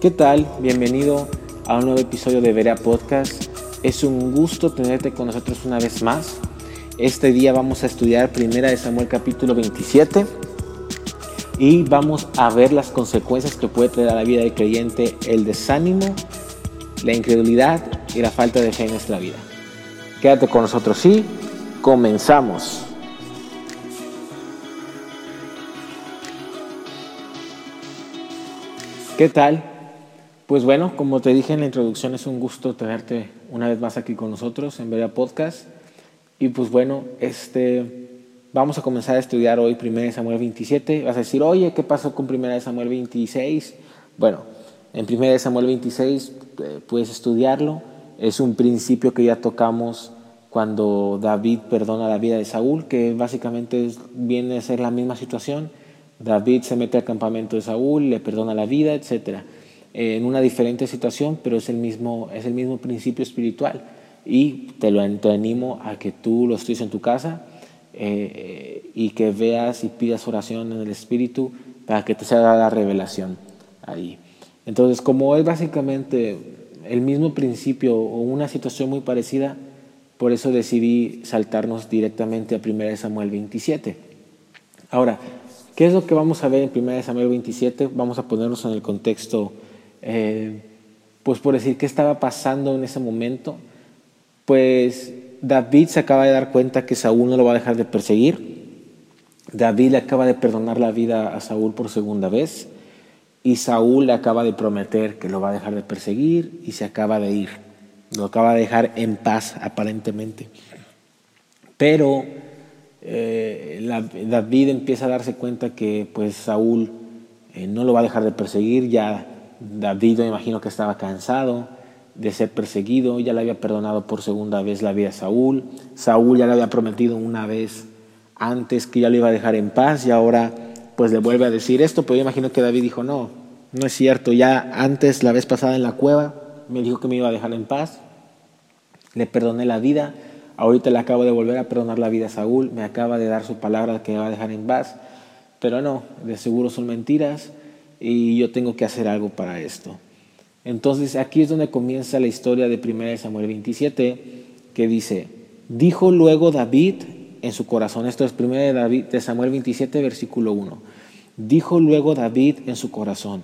¿Qué tal? Bienvenido a un nuevo episodio de Verea Podcast. Es un gusto tenerte con nosotros una vez más. Este día vamos a estudiar Primera de Samuel capítulo 27 y vamos a ver las consecuencias que puede traer a la vida del creyente el desánimo, la incredulidad y la falta de fe en nuestra vida. Quédate con nosotros y comenzamos. ¿Qué tal? Pues bueno, como te dije en la introducción, es un gusto tenerte una vez más aquí con nosotros en Veria Podcast. Y pues bueno, este, vamos a comenzar a estudiar hoy 1 Samuel 27. Vas a decir, oye, ¿qué pasó con 1 Samuel 26? Bueno, en 1 Samuel 26 eh, puedes estudiarlo. Es un principio que ya tocamos cuando David perdona la vida de Saúl, que básicamente viene a ser la misma situación David se mete al campamento de Saúl, le perdona la vida, etc. En una diferente situación, pero es el mismo, es el mismo principio espiritual. Y te lo animo a que tú lo estudies en tu casa eh, y que veas y pidas oración en el Espíritu para que te sea la revelación ahí. Entonces, como es básicamente el mismo principio o una situación muy parecida, por eso decidí saltarnos directamente a 1 Samuel 27. Ahora, ¿Qué es lo que vamos a ver en 1 Samuel 27? Vamos a ponernos en el contexto, eh, pues por decir, ¿qué estaba pasando en ese momento? Pues David se acaba de dar cuenta que Saúl no lo va a dejar de perseguir. David le acaba de perdonar la vida a Saúl por segunda vez. Y Saúl le acaba de prometer que lo va a dejar de perseguir y se acaba de ir. Lo acaba de dejar en paz aparentemente. Pero eh, David empieza a darse cuenta que pues Saúl eh, no lo va a dejar de perseguir, ya David me imagino que estaba cansado de ser perseguido, ya le había perdonado por segunda vez la vida a Saúl, Saúl ya le había prometido una vez antes que ya lo iba a dejar en paz y ahora pues le vuelve a decir esto, pero yo imagino que David dijo, no, no es cierto, ya antes, la vez pasada en la cueva, me dijo que me iba a dejar en paz, le perdoné la vida, Ahorita le acabo de volver a perdonar la vida a Saúl, me acaba de dar su palabra que me va a dejar en paz, pero no, de seguro son mentiras y yo tengo que hacer algo para esto. Entonces aquí es donde comienza la historia de 1 Samuel 27, que dice, dijo luego David en su corazón, esto es 1 de, de Samuel 27, versículo 1, dijo luego David en su corazón,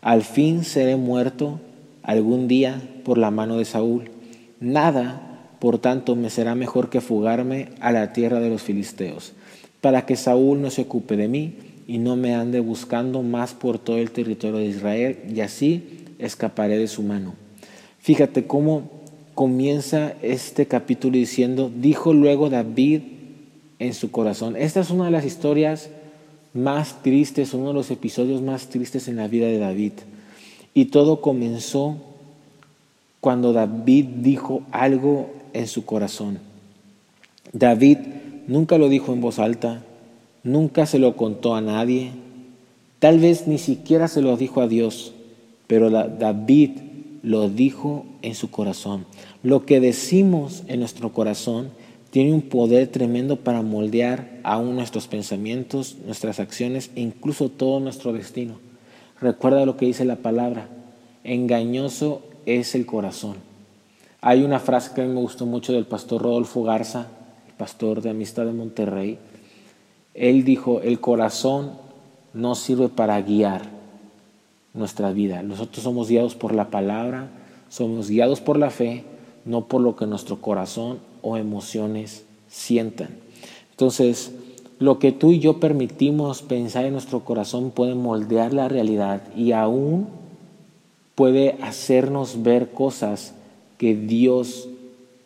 al fin seré muerto algún día por la mano de Saúl. Nada por tanto, me será mejor que fugarme a la tierra de los filisteos, para que Saúl no se ocupe de mí y no me ande buscando más por todo el territorio de Israel, y así escaparé de su mano. Fíjate cómo comienza este capítulo diciendo, dijo luego David en su corazón. Esta es una de las historias más tristes, uno de los episodios más tristes en la vida de David. Y todo comenzó cuando David dijo algo en su corazón. David nunca lo dijo en voz alta, nunca se lo contó a nadie, tal vez ni siquiera se lo dijo a Dios, pero David lo dijo en su corazón. Lo que decimos en nuestro corazón tiene un poder tremendo para moldear aún nuestros pensamientos, nuestras acciones e incluso todo nuestro destino. Recuerda lo que dice la palabra, engañoso es el corazón hay una frase que a mí me gustó mucho del pastor Rodolfo Garza, pastor de Amistad de Monterrey. Él dijo, el corazón no sirve para guiar nuestra vida. Nosotros somos guiados por la palabra, somos guiados por la fe, no por lo que nuestro corazón o emociones sientan. Entonces, lo que tú y yo permitimos pensar en nuestro corazón puede moldear la realidad y aún puede hacernos ver cosas que Dios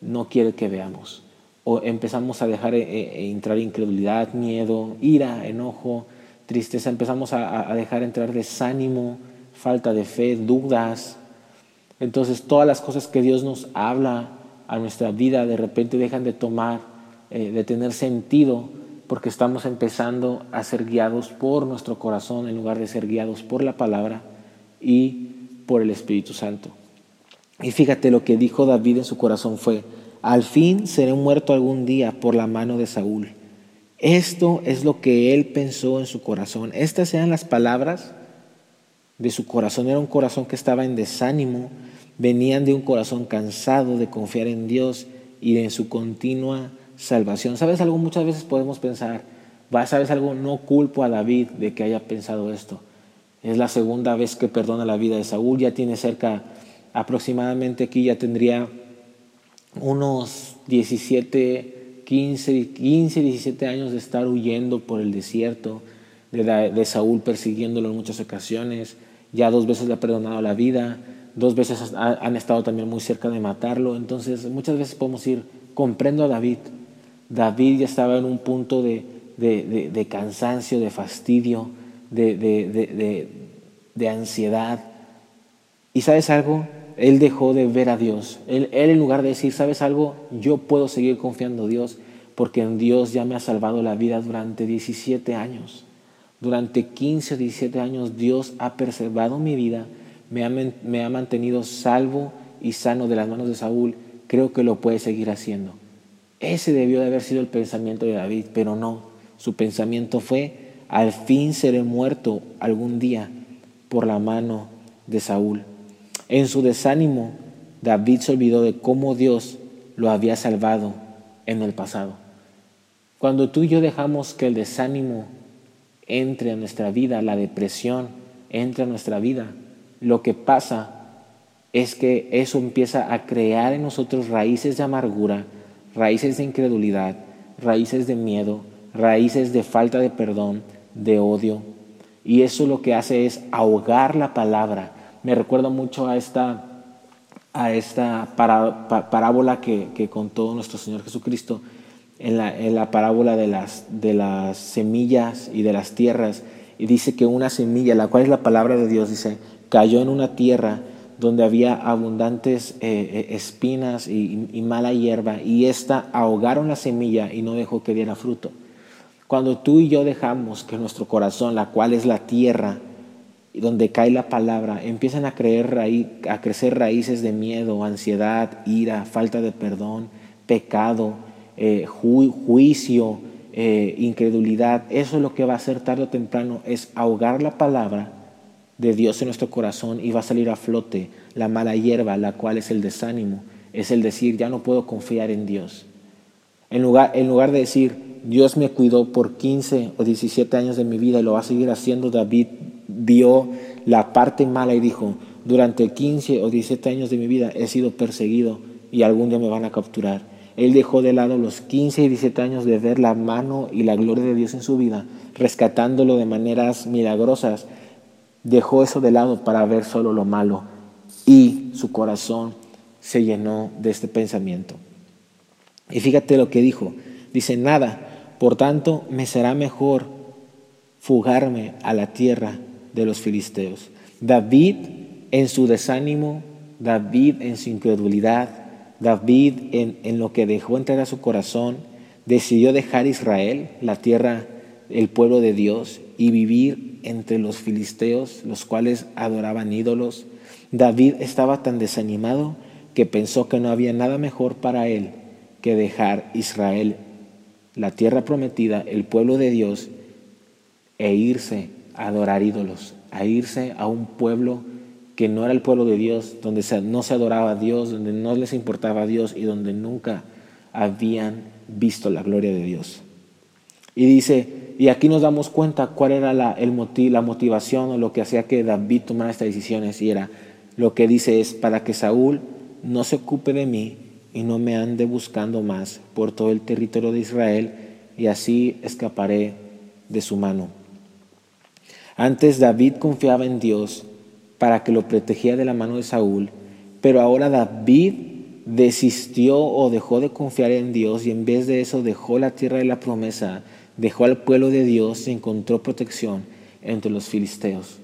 no quiere que veamos. O empezamos a dejar eh, eh, entrar incredulidad, miedo, ira, enojo, tristeza. Empezamos a, dejar entrar desánimo, falta de fe, dudas. Entonces todas las cosas que Dios nos habla a nuestra vida de repente dejan de tomar, eh, de tener sentido porque estamos empezando a ser guiados por nuestro corazón en lugar de ser guiados por la palabra y por el Espíritu Santo. Y fíjate lo que dijo David en su corazón fue, al fin seré muerto algún día por la mano de Saúl. Esto es lo que él pensó en su corazón. Estas eran las palabras de su corazón. Era un corazón que estaba en desánimo, venían de un corazón cansado de confiar en Dios y en su continua salvación. ¿Sabes algo? Muchas veces podemos pensar, ¿sabes algo? No culpo a David de que haya pensado esto. Es la segunda vez que perdona la vida de Saúl, ya tiene cerca, aproximadamente aquí ya tendría unos 17, 15, 15 17 años de estar huyendo por el desierto, de, de Saúl persiguiéndolo en muchas ocasiones, ya dos veces le ha perdonado la vida, dos veces han estado también muy cerca de matarlo, entonces muchas veces podemos ir, comprendo a David, David ya estaba en un punto de, de, cansancio, de fastidio, de, de, ansiedad. ¿Y sabes algo? Él dejó de ver a Dios. Él, en lugar de decir, ¿sabes algo? Yo puedo seguir confiando en Dios porque en Dios ya me ha salvado la vida durante 17 años. Durante 15 o 17 años Dios ha preservado mi vida, me ha mantenido salvo y sano de las manos de Saúl. Creo que lo puede seguir haciendo. Ese debió de haber sido el pensamiento de David, pero no. Su pensamiento fue, al fin seré muerto algún día por la mano de Saúl. En su desánimo, David se olvidó de cómo Dios lo había salvado en el pasado. Cuando tú y yo dejamos que el desánimo entre a nuestra vida, la depresión entre a nuestra vida, lo que pasa es que eso empieza a crear en nosotros raíces de amargura, raíces de incredulidad, raíces de miedo, raíces de falta de perdón, de odio. Y eso lo que hace es ahogar la palabra. Me recuerda mucho a esta, a esta parábola que, contó nuestro Señor Jesucristo en la, en la parábola de las, de las semillas y de las tierras. Y dice que una semilla, la cual es la palabra de Dios, dice, cayó en una tierra donde había abundantes eh, eh, espinas y, mala hierba, y ésta ahogaron la semilla y no dejó que diera fruto. Cuando tú y yo dejamos que nuestro corazón, la cual es la tierra, donde cae la palabra, empiezan a, creer a crecer raíces de miedo, ansiedad, ira, falta de perdón, pecado, eh, juicio, incredulidad, eso es lo que va a hacer tarde o temprano, es ahogar la palabra de Dios en nuestro corazón y va a salir a flote la mala hierba, la cual es el desánimo, es el decir, ya no puedo confiar en Dios. En lugar, en lugar de decir, Dios me cuidó por 15 o 17 años de mi vida y lo va a seguir haciendo, David vio la parte mala y dijo, durante 15 o 17 años de mi vida he sido perseguido y algún día me van a capturar. Él dejó de lado los 15 y 17 años de ver la mano y la gloria de Dios en su vida, rescatándolo de maneras milagrosas dejó eso de lado para ver solo lo malo y su corazón se llenó de este pensamiento. Y fíjate lo que dijo. Dice, nada, por tanto me será mejor fugarme a la tierra de los filisteos. David en su desánimo, David en su incredulidad, David en, en lo que dejó entrar a su corazón, decidió dejar Israel, la tierra, el pueblo de Dios, y vivir entre los filisteos, los cuales adoraban ídolos. David estaba tan desanimado que pensó que no había nada mejor para él que dejar Israel, la tierra prometida, el pueblo de Dios, e irse adorar ídolos, a irse a un pueblo que no era el pueblo de Dios, donde no se adoraba a Dios, donde no les importaba a Dios y donde nunca habían visto la gloria de Dios. Y dice, y aquí nos damos cuenta cuál era la, el la motivación o lo que hacía que David tomara estas decisiones. Y era, lo que dice es, para que Saúl no se ocupe de mí y no me ande buscando más por todo el territorio de Israel, y así escaparé de su mano. Antes David confiaba en Dios para que lo protegía de la mano de Saúl, pero ahora David desistió o dejó de confiar en Dios y en vez de eso dejó la tierra de la promesa dejó al pueblo de Dios y encontró protección entre los filisteos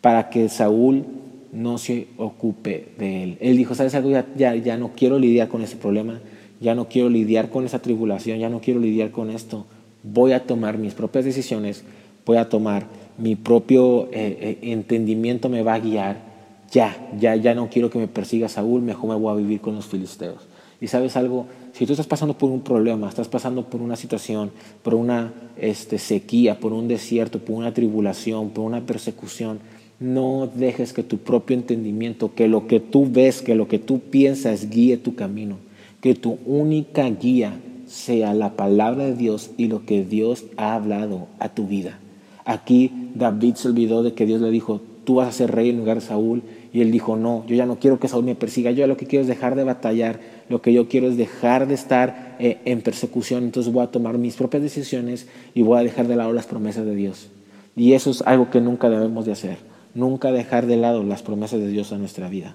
para que Saúl no se ocupe de él. Él dijo, ¿sabes algo? Ya, ya, no quiero lidiar con ese problema, ya no quiero lidiar con esa tribulación, ya no quiero lidiar con esto. Voy a tomar mis propias decisiones, voy a tomar mi propio eh, eh, entendimiento, me va a guiar. Ya, ya, ya no quiero que me persiga Saúl, mejor me voy a vivir con los filisteos. Y sabes algo, si tú estás pasando por un problema, estás pasando por una situación, por una este, sequía, por un desierto, por una tribulación, por una persecución, No dejes que tu propio entendimiento, que lo que tú ves, que lo que tú piensas guíe tu camino. Que tu única guía sea la palabra de Dios y lo que Dios ha hablado a tu vida. Aquí David se olvidó de que Dios le dijo, tú vas a ser rey en lugar de Saúl. Y él dijo, no, yo ya no quiero que Saúl me persiga, yo lo que quiero es dejar de batallar, lo que yo quiero es dejar de estar eh, en persecución, entonces voy a tomar mis propias decisiones y voy a dejar de lado las promesas de Dios. Y eso es algo que nunca debemos de hacer, nunca dejar de lado las promesas de Dios en nuestra vida.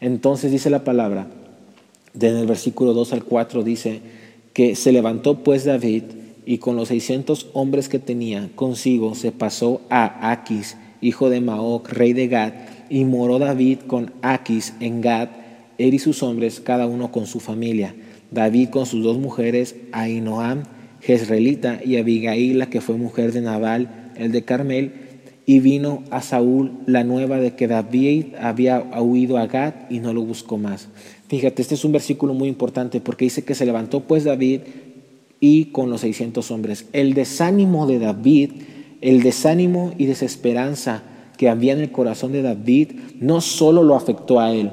Entonces dice la palabra, en el versículo 2 al 4 dice que se levantó pues David y con los 600 hombres que tenía consigo se pasó a Aquis, hijo de Maoc, rey de Gad, y moró David con Aquis en Gad, él y sus hombres, cada uno con su familia. David con sus dos mujeres, Ainoam, Jezreelita, y Abigail, la que fue mujer de Nabal, el de Carmel, y vino a Saúl la nueva de que David había huido a Gad y no lo buscó más. Fíjate, este es un versículo muy importante porque dice que se levantó pues David y con los 600 hombres. El desánimo de David, el desánimo y desesperanza que había en el corazón de David no solo lo afectó a él,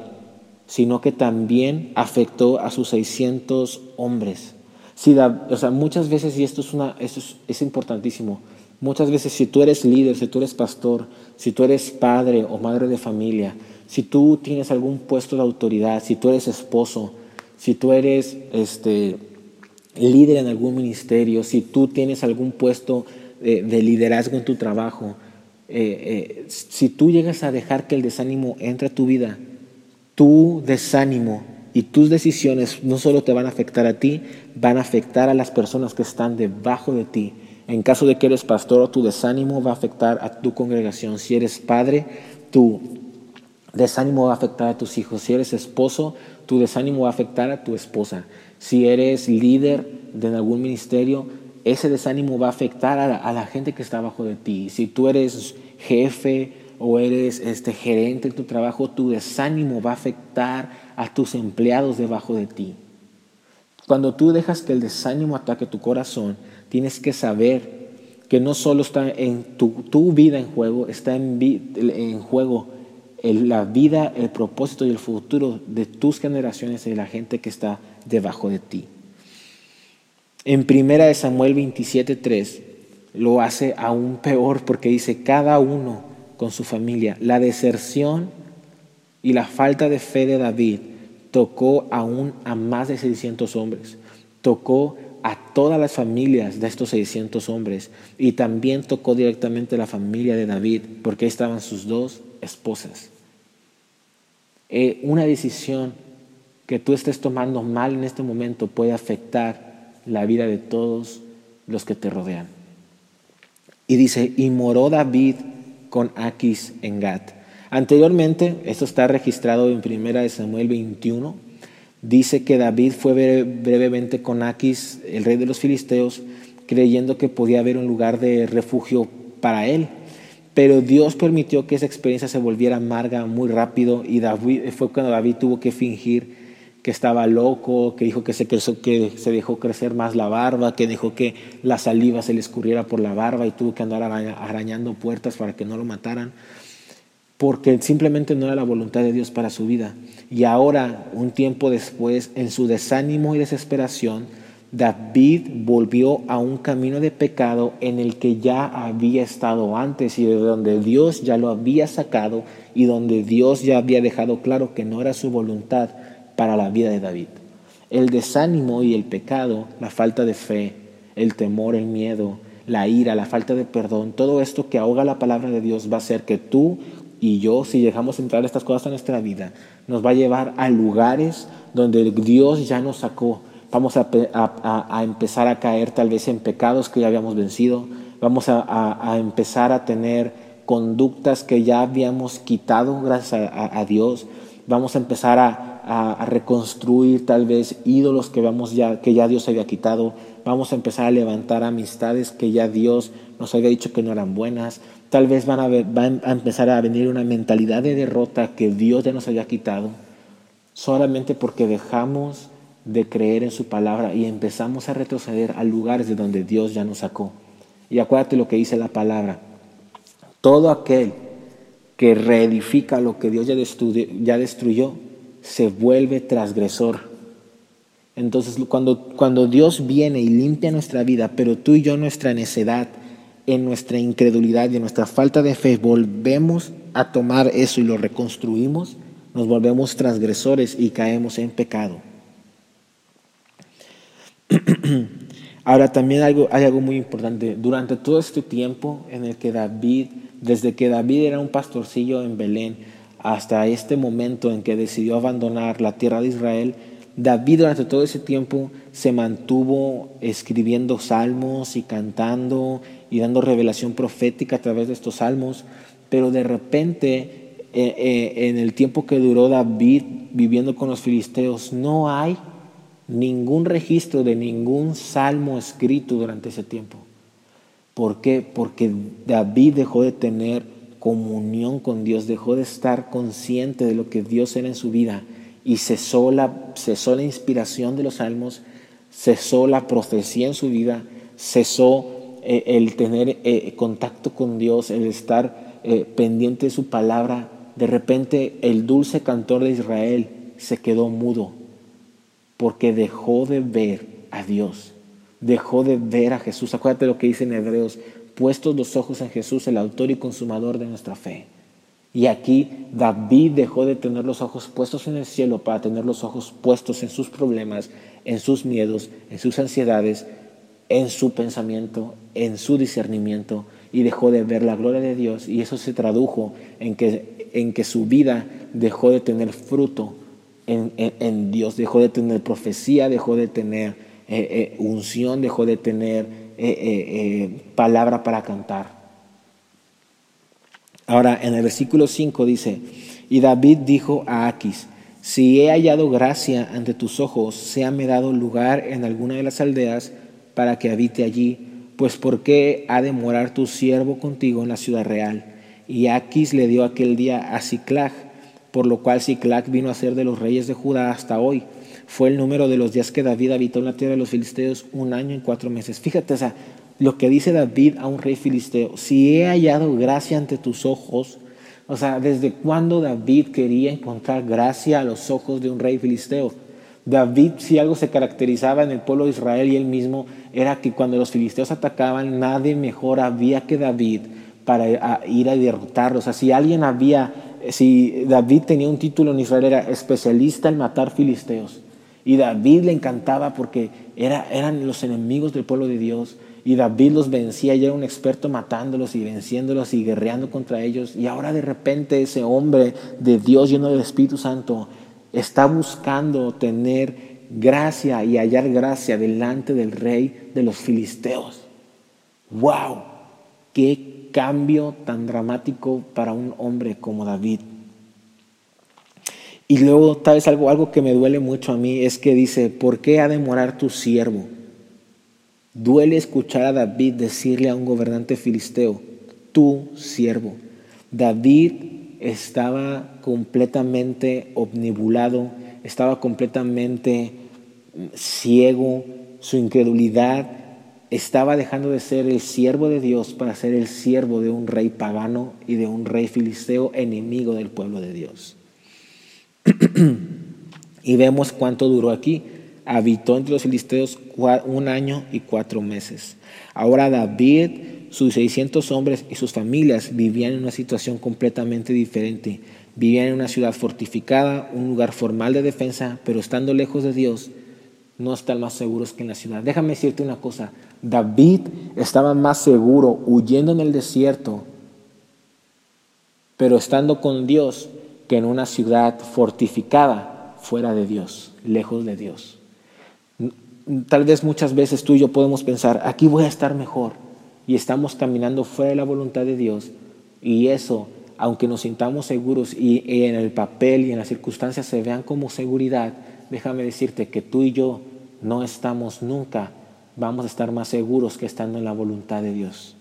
sino que también afectó a sus 600 hombres. Si o sea, muchas veces, y esto, es, una, esto es, importantísimo, muchas veces si tú eres líder, si tú eres pastor, si tú eres padre o madre de familia, si tú tienes algún puesto de autoridad, si tú eres esposo, si tú eres este, líder en algún ministerio, si tú tienes algún puesto de, de liderazgo en tu trabajo, eh, eh, si tú llegas a dejar que el desánimo entre a tu vida, tu desánimo y tus decisiones no solo te van a afectar a ti, van a afectar a las personas que están debajo de ti. En caso de que eres pastor, tu desánimo va a afectar a tu congregación. Si eres padre, tu desánimo va a afectar a tus hijos. Si eres esposo, tu desánimo va a afectar a tu esposa. Si eres líder de algún ministerio, ese desánimo va a afectar a la, gente que está abajo de ti. Si tú eres jefe o eres este, gerente en tu trabajo, tu desánimo va a afectar a tus empleados debajo de ti. Cuando tú dejas que el desánimo ataque tu corazón, tienes que saber que no solo está en tu, vida en juego, está en, juego la vida, el propósito y el futuro de tus generaciones y la gente que está debajo de ti. En primera de Samuel 27:3 lo hace aún peor porque dice cada uno con su familia. La deserción y la falta de fe de David tocó aún a más de 600 hombres. Tocó a todas las familias de estos 600 hombres y también tocó directamente la familia de David porque estaban sus dos esposas. Eh, una decisión que tú estés tomando mal en este momento puede afectar la vida de todos los que te rodean. Y dice, y moró David con Aquis en Gat. Anteriormente, esto está registrado en Primera de Samuel 21, dice que David fue brevemente con Aquis, el rey de los filisteos, creyendo que podía haber un lugar de refugio para él. Pero Dios permitió que esa experiencia se volviera amarga muy rápido y David, fue cuando David tuvo que fingir que estaba loco, que dijo que se, que se dejó crecer más la barba, que dejó que la saliva se le escurriera por la barba y tuvo que andar arañando puertas para que no lo mataran, porque simplemente no era la voluntad de Dios para su vida. Y ahora, un tiempo después, en su desánimo y desesperación, David volvió a un camino de pecado en el que ya había estado antes y de donde Dios ya lo había sacado y donde Dios ya había dejado claro que no era su voluntad para la vida de David. El desánimo y el pecado, la falta de fe, el temor, el miedo, la ira, la falta de perdón, todo esto que ahoga la palabra de Dios va a hacer que tú y yo, si dejamos entrar estas cosas en nuestra vida, nos va a llevar a lugares donde Dios ya nos sacó. Vamos a, empezar a caer tal vez en pecados que ya habíamos vencido. Vamos a, empezar a tener conductas que ya habíamos quitado gracias a Dios. Vamos a empezar a, reconstruir tal vez ídolos que, vamos ya, que ya Dios había quitado. Vamos a empezar a levantar amistades que ya Dios nos había dicho que no eran buenas. Tal vez van a, van a empezar a venir una mentalidad de derrota que Dios ya nos había quitado. Solamente porque dejamos de creer en su palabra y empezamos a retroceder a lugares de donde Dios ya nos sacó. Y acuérdate lo que dice la palabra. Todo aquel que reedifica lo que Dios ya destruyó, ya destruyó se vuelve transgresor. Entonces, cuando, cuando Dios viene y limpia nuestra vida, pero tú y yo nuestra necedad, en nuestra incredulidad y en nuestra falta de fe, volvemos a tomar eso y lo reconstruimos, nos volvemos transgresores y caemos en pecado. Ahora también hay algo muy importante. Durante todo este tiempo en el que David, desde que David era un pastorcillo en Belén, hasta este momento en que decidió abandonar la tierra de Israel, David durante todo ese tiempo se mantuvo escribiendo salmos y cantando y dando revelación profética a través de estos salmos, pero de repente eh, eh, en el tiempo que duró David viviendo con los filisteos, no hay ningún registro de ningún salmo escrito durante ese tiempo. ¿Por qué? Porque David dejó de tener comunión con Dios, dejó de estar consciente de lo que Dios era en su vida y cesó la, cesó la inspiración de los salmos, cesó la profecía en su vida, cesó eh, el tener eh, contacto con Dios, el estar eh, pendiente de su palabra. De repente el dulce cantor de Israel se quedó mudo porque dejó de ver a Dios, dejó de ver a Jesús. Acuérdate lo que dice en Hebreos, puestos los ojos en Jesús, el autor y consumador de nuestra fe. Y aquí David dejó de tener los ojos puestos en el cielo para tener los ojos puestos en sus problemas, en sus miedos, en sus ansiedades, en su pensamiento, en su discernimiento y dejó de ver la gloria de Dios y eso se tradujo en que, en que su vida dejó de tener fruto en, Dios, dejó de tener profecía, dejó de tener eh, eh, unción, dejó de tener eh, palabra para cantar. Ahora, en el versículo 5 dice, y David dijo a Aquis, si he hallado gracia ante tus ojos, sea me dado lugar en alguna de las aldeas para que habite allí, pues ¿por qué ha de morar tu siervo contigo en la ciudad real? Y Aquis le dio aquel día a Ciclag, por lo cual Ciclac vino a ser de los reyes de Judá hasta hoy. Fue el número de los días que David habitó en la tierra de los filisteos, un año y cuatro meses. Fíjate, o sea, lo que dice David a un rey filisteo, si he hallado gracia ante tus ojos, o sea, ¿desde cuándo David quería encontrar gracia a los ojos de un rey filisteo? David, si algo se caracterizaba en el pueblo de Israel y él mismo, era que cuando los filisteos atacaban, nadie mejor había que David para ir a derrotarlos. O sea, si alguien había si David tenía un título en Israel, era especialista en matar filisteos. Y David le encantaba porque era, eran los enemigos del pueblo de Dios. Y David los vencía y era un experto matándolos y venciéndolos y guerreando contra ellos. Y ahora de repente ese hombre de Dios lleno del Espíritu Santo está buscando tener gracia y hallar gracia delante del rey de los filisteos. ¡Wow! ¡Qué cambio tan dramático para un hombre como David. Y luego, tal vez algo, algo que me duele mucho a mí es que dice, ¿por qué ha de morar tu siervo? Duele escuchar a David decirle a un gobernante filisteo, tu siervo. David estaba completamente omnibulado, estaba completamente ciego, su incredulidad estaba dejando de ser el siervo de Dios para ser el siervo de un rey pagano y de un rey filisteo enemigo del pueblo de Dios. y vemos cuánto duró aquí. Habitó entre los filisteos un año y cuatro meses. Ahora David, sus 600 hombres y sus familias vivían en una situación completamente diferente. Vivían en una ciudad fortificada, un lugar formal de defensa, pero estando lejos de Dios, no están más seguros que en la ciudad. Déjame decirte una cosa, David estaba más seguro huyendo en el desierto, pero estando con Dios, que en una ciudad fortificada fuera de Dios, lejos de Dios. Tal vez muchas veces tú y yo podemos pensar, aquí voy a estar mejor, y estamos caminando fuera de la voluntad de Dios, y eso, aunque nos sintamos seguros y en el papel y en las circunstancias se vean como seguridad, déjame decirte que tú y yo no estamos nunca vamos a estar más seguros que estando en la voluntad de Dios.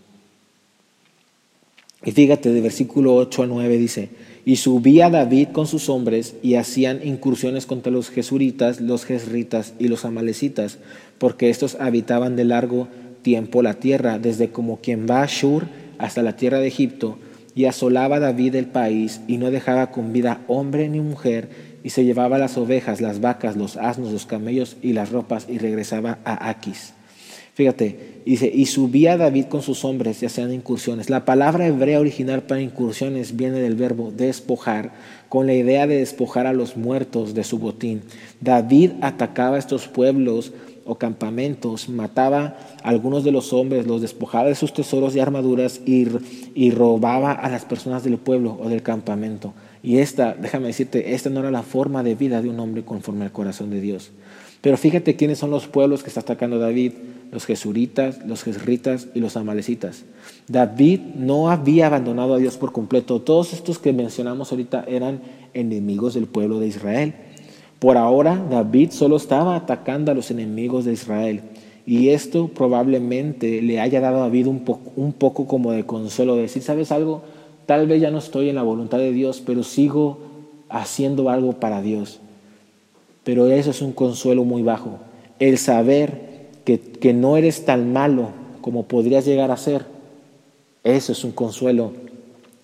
Y fíjate, de versículo 8 a 9 dice, y subía David con sus hombres y hacían incursiones contra los jesuritas, los jesritas y los amalecitas, porque estos habitaban de largo tiempo la tierra, desde como quien va a Shur hasta la tierra de Egipto, y asolaba David el país y no dejaba con vida hombre ni mujer y se llevaba las ovejas, las vacas, los asnos, los camellos y las ropas y regresaba a Aquis. Fíjate, dice, y subía David con sus hombres y hacían incursiones. La palabra hebrea original para incursiones viene del verbo despojar, con la idea de despojar a los muertos de su botín. David atacaba estos pueblos o campamentos, mataba a algunos de los hombres, los despojaba de sus tesoros y armaduras y, y robaba a las personas del pueblo o del campamento. Y esta, déjame decirte, esta no era la forma de vida de un hombre conforme al corazón de Dios. Pero fíjate quiénes son los pueblos que está atacando David, los jesuritas, los jesritas y los amalecitas. David no había abandonado a Dios por completo. Todos estos que mencionamos ahorita eran enemigos del pueblo de Israel. Por ahora, David solo estaba atacando a los enemigos de Israel. Y esto probablemente le haya dado a David un, poco como de consuelo, de decir, ¿sabes algo? Tal vez ya no estoy en la voluntad de Dios, pero sigo haciendo algo para Dios. Pero eso es un consuelo muy bajo. El saber que, que no eres tan malo como podrías llegar a ser, eso es un consuelo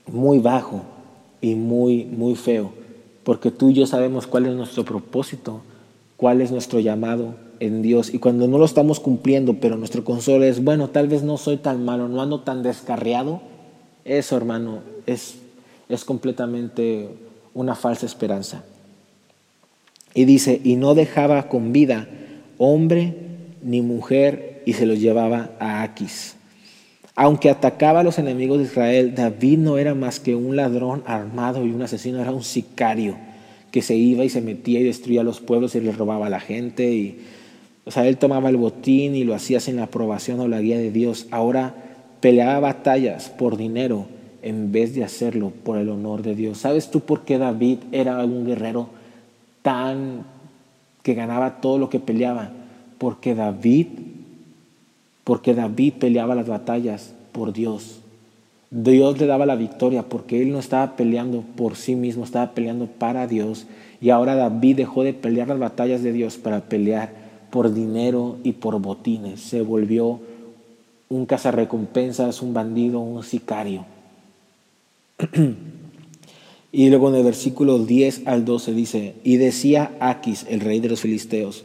muy bajo y muy, muy feo porque tú y yo sabemos cuál es nuestro propósito, cuál es nuestro llamado en Dios. Y cuando no lo estamos cumpliendo, pero nuestro consuelo es, bueno, tal vez no soy tan malo, no ando tan descarriado, eso, hermano, es, es completamente una falsa esperanza. Y dice, y no dejaba con vida hombre ni mujer y se los llevaba a Aquis. Aunque atacaba a los enemigos de Israel, David no era más que un ladrón armado y un asesino, era un sicario que se iba y se metía y destruía los pueblos y le robaba a la gente. Y, o sea, él tomaba el botín y lo hacía sin la aprobación o la guía de Dios. Ahora peleaba batallas por dinero en vez de hacerlo por el honor de Dios. ¿Sabes tú por qué David era un guerrero tan que ganaba todo lo que peleaba? Porque David porque David peleaba las batallas por Dios. Dios le daba la victoria porque él no estaba peleando por sí mismo, estaba peleando para Dios. Y ahora David dejó de pelear las batallas de Dios para pelear por dinero y por botines. Se volvió un cazarrecompensas, un bandido, un sicario. y luego en el versículo 10 al 12 dice, y decía Aquis, el rey de los filisteos,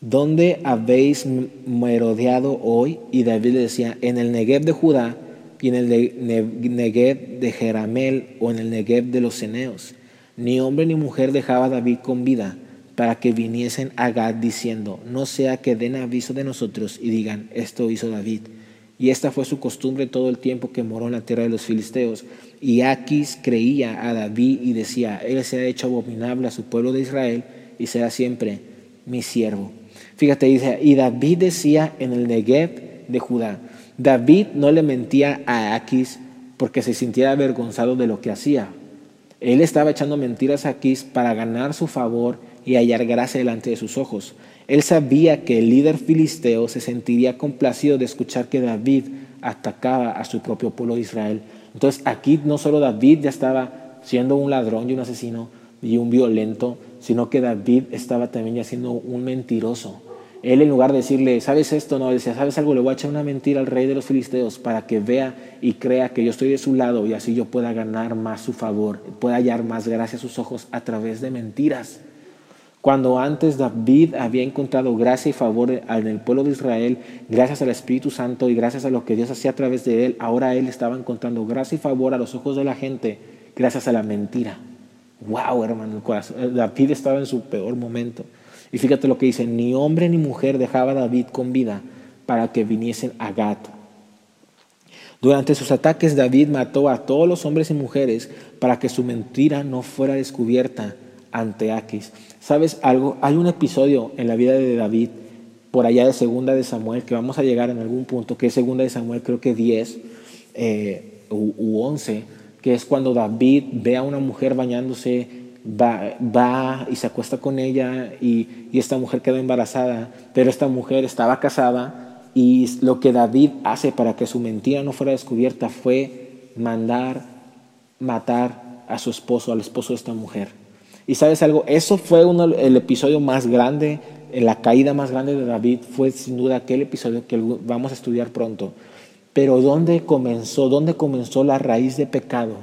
¿dónde habéis merodeado hoy? Y David le decía, en el Negev de Judá y en el Negev de Jeramel o en el Negev de los Ceneos. Ni hombre ni mujer dejaba David con vida para que viniesen a Gad diciendo, no sea que den aviso de nosotros y digan, esto hizo David. Y esta fue su costumbre todo el tiempo que moró en la tierra de los filisteos. Y Aquis creía a David y decía, él se ha hecho abominable a su pueblo de Israel y será siempre mi siervo. Fíjate, dice, y David decía en el Negev de Judá, David no le mentía a Aquis porque se sintiera avergonzado de lo que hacía. Él estaba echando mentiras a Aquis para ganar su favor y hallar gracia delante de sus ojos. Él sabía que el líder filisteo se sentiría complacido de escuchar que David atacaba a su propio pueblo de Israel. Entonces aquí no solo David ya estaba siendo un ladrón y un asesino y un violento, sino que David estaba también ya siendo un mentiroso. Él en lugar de decirle, ¿sabes esto? No, decía, ¿sabes algo? Le voy a echar una mentira al rey de los filisteos para que vea y crea que yo estoy de su lado y así yo pueda ganar más su favor, pueda hallar más gracia a sus ojos a través de mentiras. Cuando antes David había encontrado gracia y favor en el pueblo de Israel, gracias al Espíritu Santo y gracias a lo que Dios hacía a través de él, ahora él estaba encontrando gracia y favor a los ojos de la gente gracias a la mentira. Wow, hermano, David estaba en su peor momento. Y fíjate lo que dice, ni hombre ni mujer dejaba David con vida para que viniesen a Gat. Durante sus ataques David mató a todos los hombres y mujeres para que su mentira no fuera descubierta ante Aquis. ¿Sabes algo? Hay un episodio en la vida de David, por allá de Segunda de Samuel, que vamos a llegar en algún punto, que es Segunda de Samuel, creo que 10 eh, u 11, que es cuando David ve a una mujer bañándose va, y se acuesta con ella y, esta mujer queda embarazada, pero esta mujer estaba casada y lo que David hace para que su mentira no fuera descubierta fue mandar matar a su esposo, al esposo de esta mujer. Y sabes algo, eso fue el episodio más grande, la caída más grande de David fue sin duda aquel episodio que vamos a estudiar pronto. Pero ¿dónde comenzó? ¿Dónde comenzó la raíz de pecado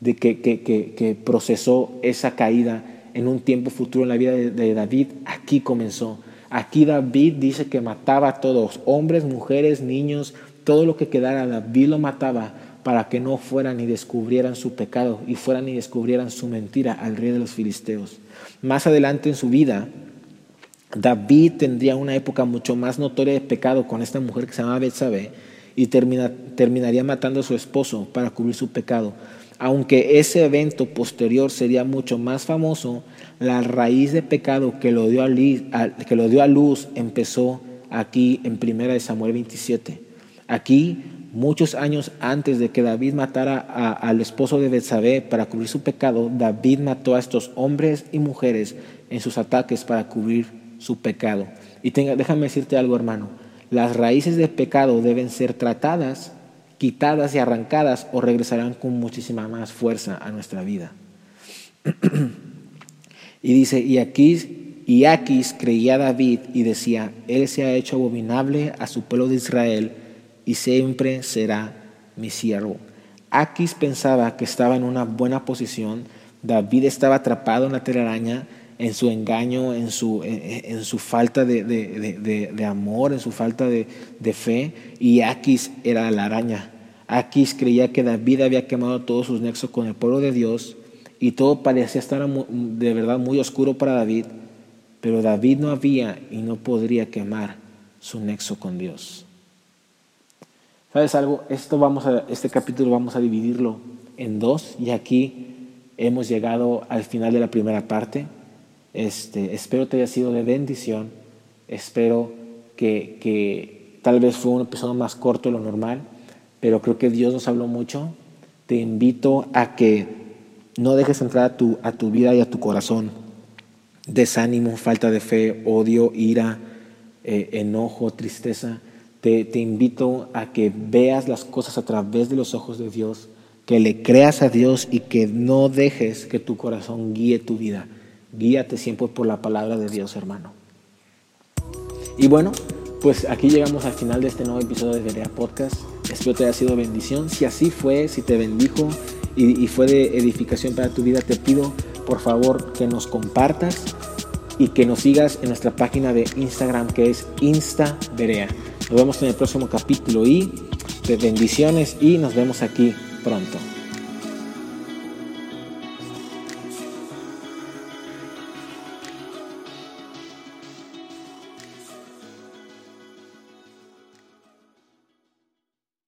de que, procesó esa caída en un tiempo futuro en la vida de, David? Aquí comenzó. Aquí David dice que mataba a todos, hombres, mujeres, niños, todo lo que quedara, David lo mataba para que no fueran y descubrieran su pecado y fueran y descubrieran su mentira al rey de los filisteos. Más adelante en su vida, David tendría una época mucho más notoria de pecado con esta mujer que se llama Betsabé y terminaría matando a su esposo para cubrir su pecado. Aunque ese evento posterior sería mucho más famoso, la raíz de pecado que lo dio a, que lo dio a luz empezó aquí en 1 Samuel 27. Aquí, muchos años antes de que David matara al esposo de Betsabé para cubrir su pecado, David mató a estos hombres y mujeres en sus ataques para cubrir su pecado. Y déjame decirte algo, hermano. Las raíces del pecado deben ser tratadas, quitadas y arrancadas o regresarán con muchísima más fuerza a nuestra vida. y dice, y aquí, y Aquis creía a David y decía, Él se ha hecho abominable a su pueblo de Israel y siempre será mi siervo. Aquis pensaba que estaba en una buena posición, David estaba atrapado en la telaraña, en su engaño, en su, en, su falta de, de, amor, en su falta de, fe, y Aquis era la araña. Aquis creía que David había quemado todos sus nexos con el pueblo de Dios y todo parecía estar de verdad muy oscuro para David, pero David no había y no podría quemar su nexo con Dios. ¿Sabes algo? Esto vamos a, este capítulo vamos a dividirlo en dos y aquí hemos llegado al final de la primera parte. Este, espero te haya sido de bendición. Espero que, que tal vez fue un episodio más corto de lo normal, pero creo que Dios nos habló mucho. Te invito a que no dejes entrar a tu, a tu vida y a tu corazón desánimo, falta de fe, odio, ira, eh, enojo, tristeza. Te, invito a que veas las cosas a través de los ojos de Dios, que le creas a Dios y que no dejes que tu corazón guíe tu vida Guíate siempre por la palabra de Dios, hermano. Y bueno, pues aquí llegamos al final de este nuevo episodio de Berea Podcast. Espero te haya sido bendición. Si así fue, si te bendijo y, fue de edificación para tu vida, te pido por favor que nos compartas y que nos sigas en nuestra página de Instagram que es InstaBerea. Nos vemos en el próximo capítulo y de bendiciones y nos vemos aquí pronto.